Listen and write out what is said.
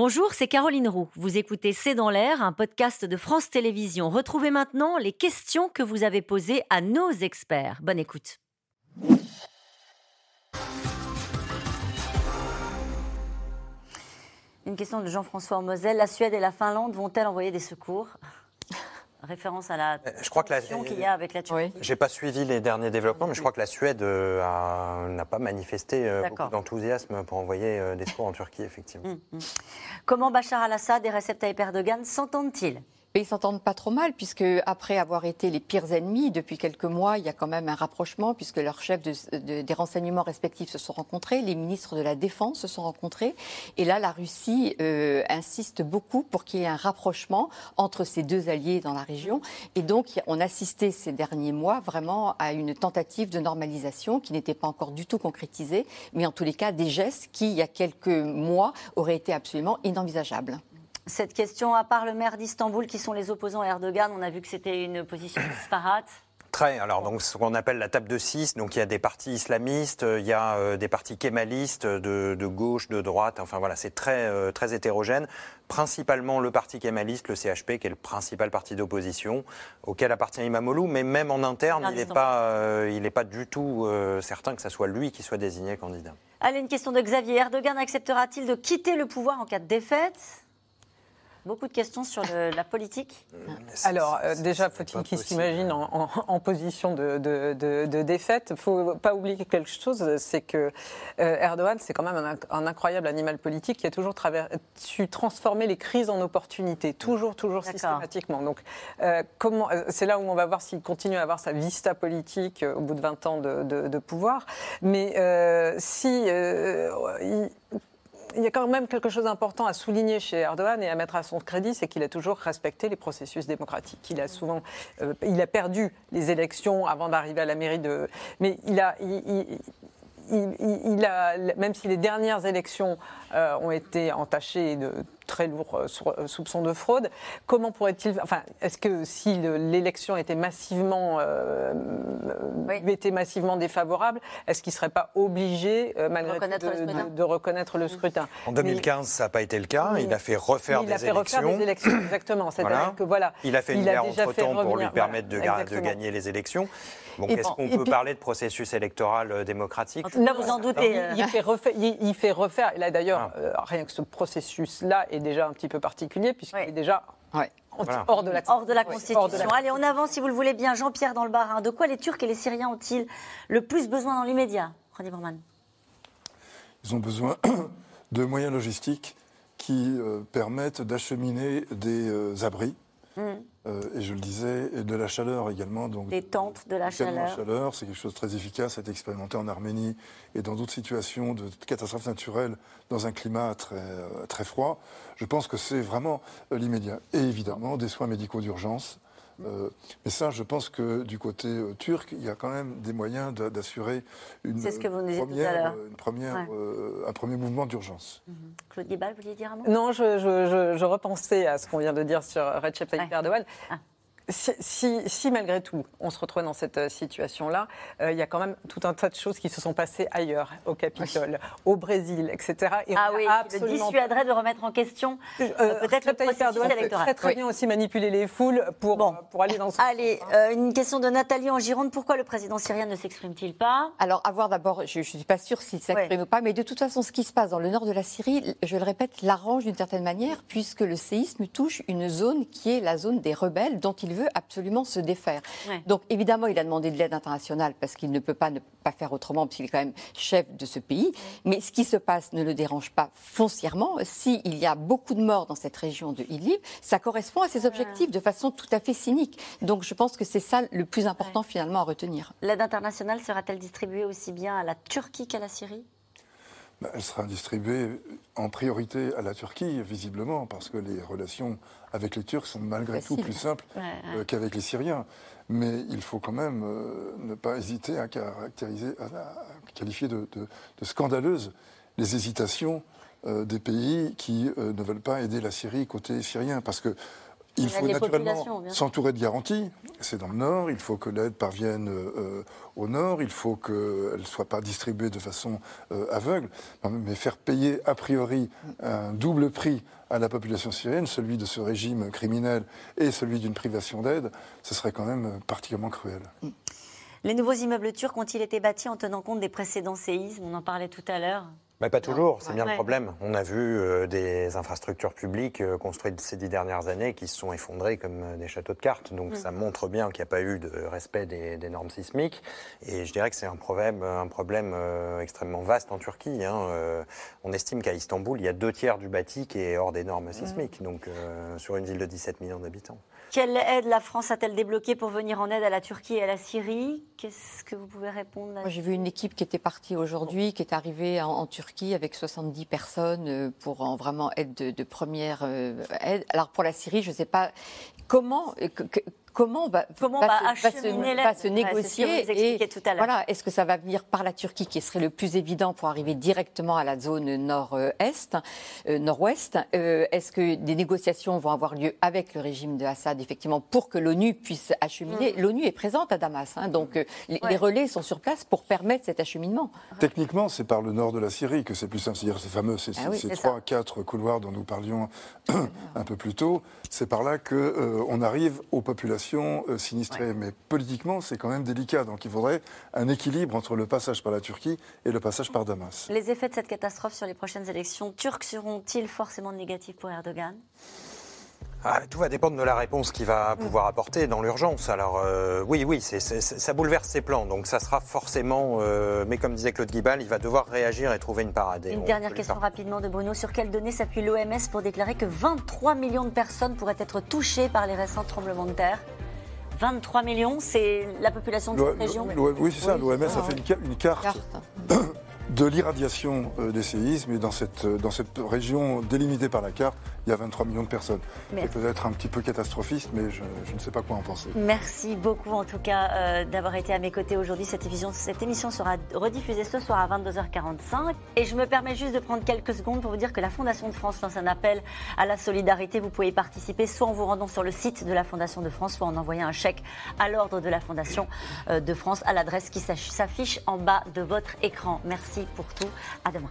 Bonjour, c'est Caroline Roux. Vous écoutez C'est dans l'air, un podcast de France Télévisions. Retrouvez maintenant les questions que vous avez posées à nos experts. Bonne écoute. Une question de Jean-François Moselle. La Suède et la Finlande vont-elles envoyer des secours? Référence à la Euh, Je crois que la- tension qu'il y a avec la Turquie. J'ai pas suivi les derniers développements, mais je crois que la Suède euh, n'a pas manifesté euh, beaucoup d'enthousiasme pour envoyer des secours en Turquie, effectivement. Comment Bachar al-Assad et Recep Tayyip Erdogan s'entendent-ils? Mais ils s'entendent pas trop mal, puisque après avoir été les pires ennemis, depuis quelques mois, il y a quand même un rapprochement, puisque leurs chefs de- de- des renseignements respectifs se sont rencontrés, les ministres de la Défense se sont rencontrés, et là, la Russie euh, insiste beaucoup pour qu'il y ait un rapprochement entre ces deux alliés dans la région. Et donc, on assistait ces derniers mois vraiment à une tentative de normalisation qui n'était pas encore du tout concrétisée, mais en tous les cas, des gestes qui, il y a quelques mois, auraient été absolument inenvisageables. Cette question, à part le maire d'Istanbul, qui sont les opposants à Erdogan, on a vu que c'était une position disparate. Très. Alors, donc, ce qu'on appelle la table de six. Donc, il y a des partis islamistes, euh, il y a euh, des partis kémalistes de, de gauche, de droite. Enfin, voilà, c'est très, euh, très hétérogène. Principalement le parti kémaliste, le CHP, qui est le principal parti d'opposition, auquel appartient Imamoglu. Mais même en interne, il n'est pas, euh, il pas du tout euh, certain que ce soit lui qui soit désigné candidat. Allez, une question de Xavier. Erdogan acceptera-t-il de quitter le pouvoir en cas de défaite? Beaucoup de questions sur le- la politique. Alors, euh, déjà, faut-il qu'il s'imagine en, en- en position de, de- de- de défaite Il ne faut pas oublier quelque chose, c'est que euh, Erdogan, c'est quand même un, inc- un incroyable animal politique qui a toujours su transformer les crises en opportunités, toujours, toujours D'accord. systématiquement. Donc, euh, comment euh, c'est là où on va voir s'il continue à avoir sa vista politique euh, au bout de 20 ans de, de- de pouvoir. Mais euh, si euh, il- il y a quand même quelque chose d'important à souligner chez Erdogan et à mettre à son crédit, c'est qu'il a toujours respecté les processus démocratiques. Il a souvent, euh, il a perdu les élections avant d'arriver à la mairie de, mais il a, il, il- il- il- il a, même si les dernières élections euh, ont été entachées de très lourds euh, euh, soupçons de fraude, comment pourrait-il, enfin, est-ce que si le- l'élection était massivement, euh, Oui. était massivement défavorable, est-ce qu'il ne serait pas obligé, euh, malgré tout, Reconnaître de- scrutin. de- de reconnaître le scrutin En 2015, ça n'a pas été le cas. Il a fait refaire il a des fait refaire élections. des élections, exactement. C'est-à-dire Voilà. que voilà. Il a fait une il a guerre entre-temps pour lui permettre de, voilà, gagner les élections. Donc, est-ce qu'on peut puis- parler de processus électoral démocratique Là, vous en doutez. Il, il fait refaire, il, il fait refaire. Là, d'ailleurs, Ah. euh, rien que ce processus-là est déjà un petit peu particulier, puisqu'il Oui. est déjà Ouais. anti- Voilà. hors de la Hors de la Oui, Constitution. hors de la- Allez, on avance si vous le voulez bien. Jean-Pierre dans le Bas-Rhin. De quoi les Turcs et les Syriens ont-ils le plus besoin dans l'immédiat René Bormann? Ils ont besoin de moyens logistiques qui euh, permettent d'acheminer des euh, abris. Euh, et je le disais, et de la chaleur également. Donc, Des tentes, de la chaleur. chaleur, c'est quelque chose de très efficace, c'est expérimenté en Arménie et dans d'autres situations de catastrophes naturelles dans un climat très, euh, très froid. Je pense que c'est vraiment euh, l'immédiat. Et évidemment, des soins médicaux d'urgence. Euh, mais ça, je pense que du côté euh, turc, il y a quand même des moyens d'a- d'assurer une, ce que vous nous première, euh, une première, Ouais. euh, un premier mouvement d'urgence. Claude Guibal, vous vouliez dire un mot? Non, je, je- je- je repensais à ce qu'on vient de dire sur Recep Tayyip Ouais. Erdogan. Ah. Si, si- si, malgré tout, on se retrouve dans cette euh, situation-là, euh, il y a quand même tout un tas de choses qui se sont passées ailleurs, au Capitole, au Brésil, etc. Et Ah oui, qui le dissuaderait de remettre en question Euh, peut-être le processus électoral. très très Oui. bien aussi manipuler les foules pour, Bon. euh, pour aller dans ce Allez, euh, une question de Nathalie en Gironde. Pourquoi le président syrien ne s'exprime-t-il pas? Alors, avoir d'abord, je ne suis pas sûre s'il s'exprime Ouais. ou pas, mais de toute façon, ce qui se passe dans le nord de la Syrie, je le répète, l'arrange d'une certaine manière, puisque le séisme touche une zone qui est la zone des rebelles, dont il veut absolument se défaire. Ouais. Donc, évidemment, il a demandé de l'aide internationale, parce qu'il ne peut pas ne pas faire autrement, puisqu'il est quand même chef de ce pays. Mais ce qui se passe ne le dérange pas foncièrement. S'il y a beaucoup de morts dans cette région de Idlib, ça correspond à ses objectifs de façon tout à fait cynique. Donc, je pense que c'est ça le plus important, finalement, à retenir. L'aide internationale sera-t-elle distribuée aussi bien à la Turquie qu'à la Syrie? Elle sera distribuée en priorité à la Turquie, visiblement, parce que les relations avec les Turcs sont malgré Facile. tout plus simples Ouais, euh, qu'avec les Syriens. Mais il faut quand même euh, ne pas hésiter à caractériser, à, qualifier de, de- de scandaleuses les hésitations euh, des pays qui ne veulent pas aider la Syrie côté syrien, parce que Il faut naturellement s'entourer de garanties. C'est dans le nord. Il faut que l'aide parvienne euh, au nord. Il faut qu'elle ne soit pas distribuée de façon euh, aveugle. Mais faire payer a priori un double prix à la population syrienne, celui de ce régime criminel et celui d'une privation d'aide, ce serait quand même particulièrement cruel. Mm. Les nouveaux immeubles turcs ont-ils été bâtis en tenant compte des précédents séismes? On en parlait tout à l'heure. Mais pas toujours, c'est bien le problème. On a vu euh, des infrastructures publiques euh, construites ces dix dernières années qui se sont effondrées comme euh, des châteaux de cartes. Donc mm. ça montre bien qu'il n'y a pas eu de respect des, normes sismiques. Et je dirais que c'est un problème, un problème extrêmement vaste en Turquie. Hein. on estime qu'à Istanbul, il y a deux tiers du bâti qui est hors des normes sismiques, mm. donc sur une ville de 17 millions d'habitants. Quelle aide la France a-t-elle débloquée pour venir en aide à la Turquie et à la Syrie? Qu'est-ce que vous pouvez répondre J'ai vu une équipe qui était partie aujourd'hui, qui est arrivée en, Turquie avec 70 personnes euh, pour en vraiment aide de, première euh, aide. Alors pour la Syrie, je ne sais pas comment, euh, comment va, comment va, se, négocier et voilà, est-ce que ça va venir par la Turquie qui serait le plus évident pour arriver directement à la zone nord-est, euh, nord-ouest? Euh, Est-ce que des négociations vont avoir lieu avec le régime de Assad effectivement pour que l'ONU puisse acheminer? Mm. L'ONU est présente à Damas, hein, donc euh, les, relais sont sur place pour permettre cet acheminement. Techniquement, c'est par le nord de la Syrie que c'est plus simple, c'est-à-dire ces fameux ces, ah ces trois, quatre couloirs dont nous parlions un peu plus tôt. C'est par là que on arrive aux populations euh, sinistrée. Mais politiquement, c'est quand même délicat. Donc il faudrait un équilibre entre le passage par la Turquie et le passage par Damas. Les effets de cette catastrophe sur les prochaines élections turques seront-ils forcément négatifs pour Erdogan? Ah, tout va dépendre de la réponse qu'il va pouvoir apporter dans l'urgence. Alors euh, oui, oui, ça bouleverse ses plans, donc ça sera forcément. Euh, mais comme disait Claude Guibal, il va devoir réagir et trouver une parade. Une dernière question rapidement de Bruno. Sur quelles données s'appuie l'OMS pour déclarer que 23 millions de personnes pourraient être touchées par les récents tremblements de terre? 23 millions, c'est la population de cette région Oui, c'est ça. L'OMS a fait une, carte. de l'irradiation euh, des séismes et dans cette, dans cette région délimitée par la carte, il y a 23 millions de personnes. C'est peut-être un petit peu catastrophiste, mais je, ne sais pas quoi en penser. Merci beaucoup en tout cas euh, d'avoir été à mes côtés aujourd'hui. Cette émission, cette émission sera rediffusée ce soir à 22h45. Et je me permets juste de prendre quelques secondes pour vous dire que la Fondation de France lance un appel à la solidarité. Vous pouvez y participer soit en vous rendant sur le site de la Fondation de France, soit en envoyant un chèque à l'ordre de la Fondation euh, de France à l'adresse qui s'affiche en bas de votre écran. Merci pour tout. À demain.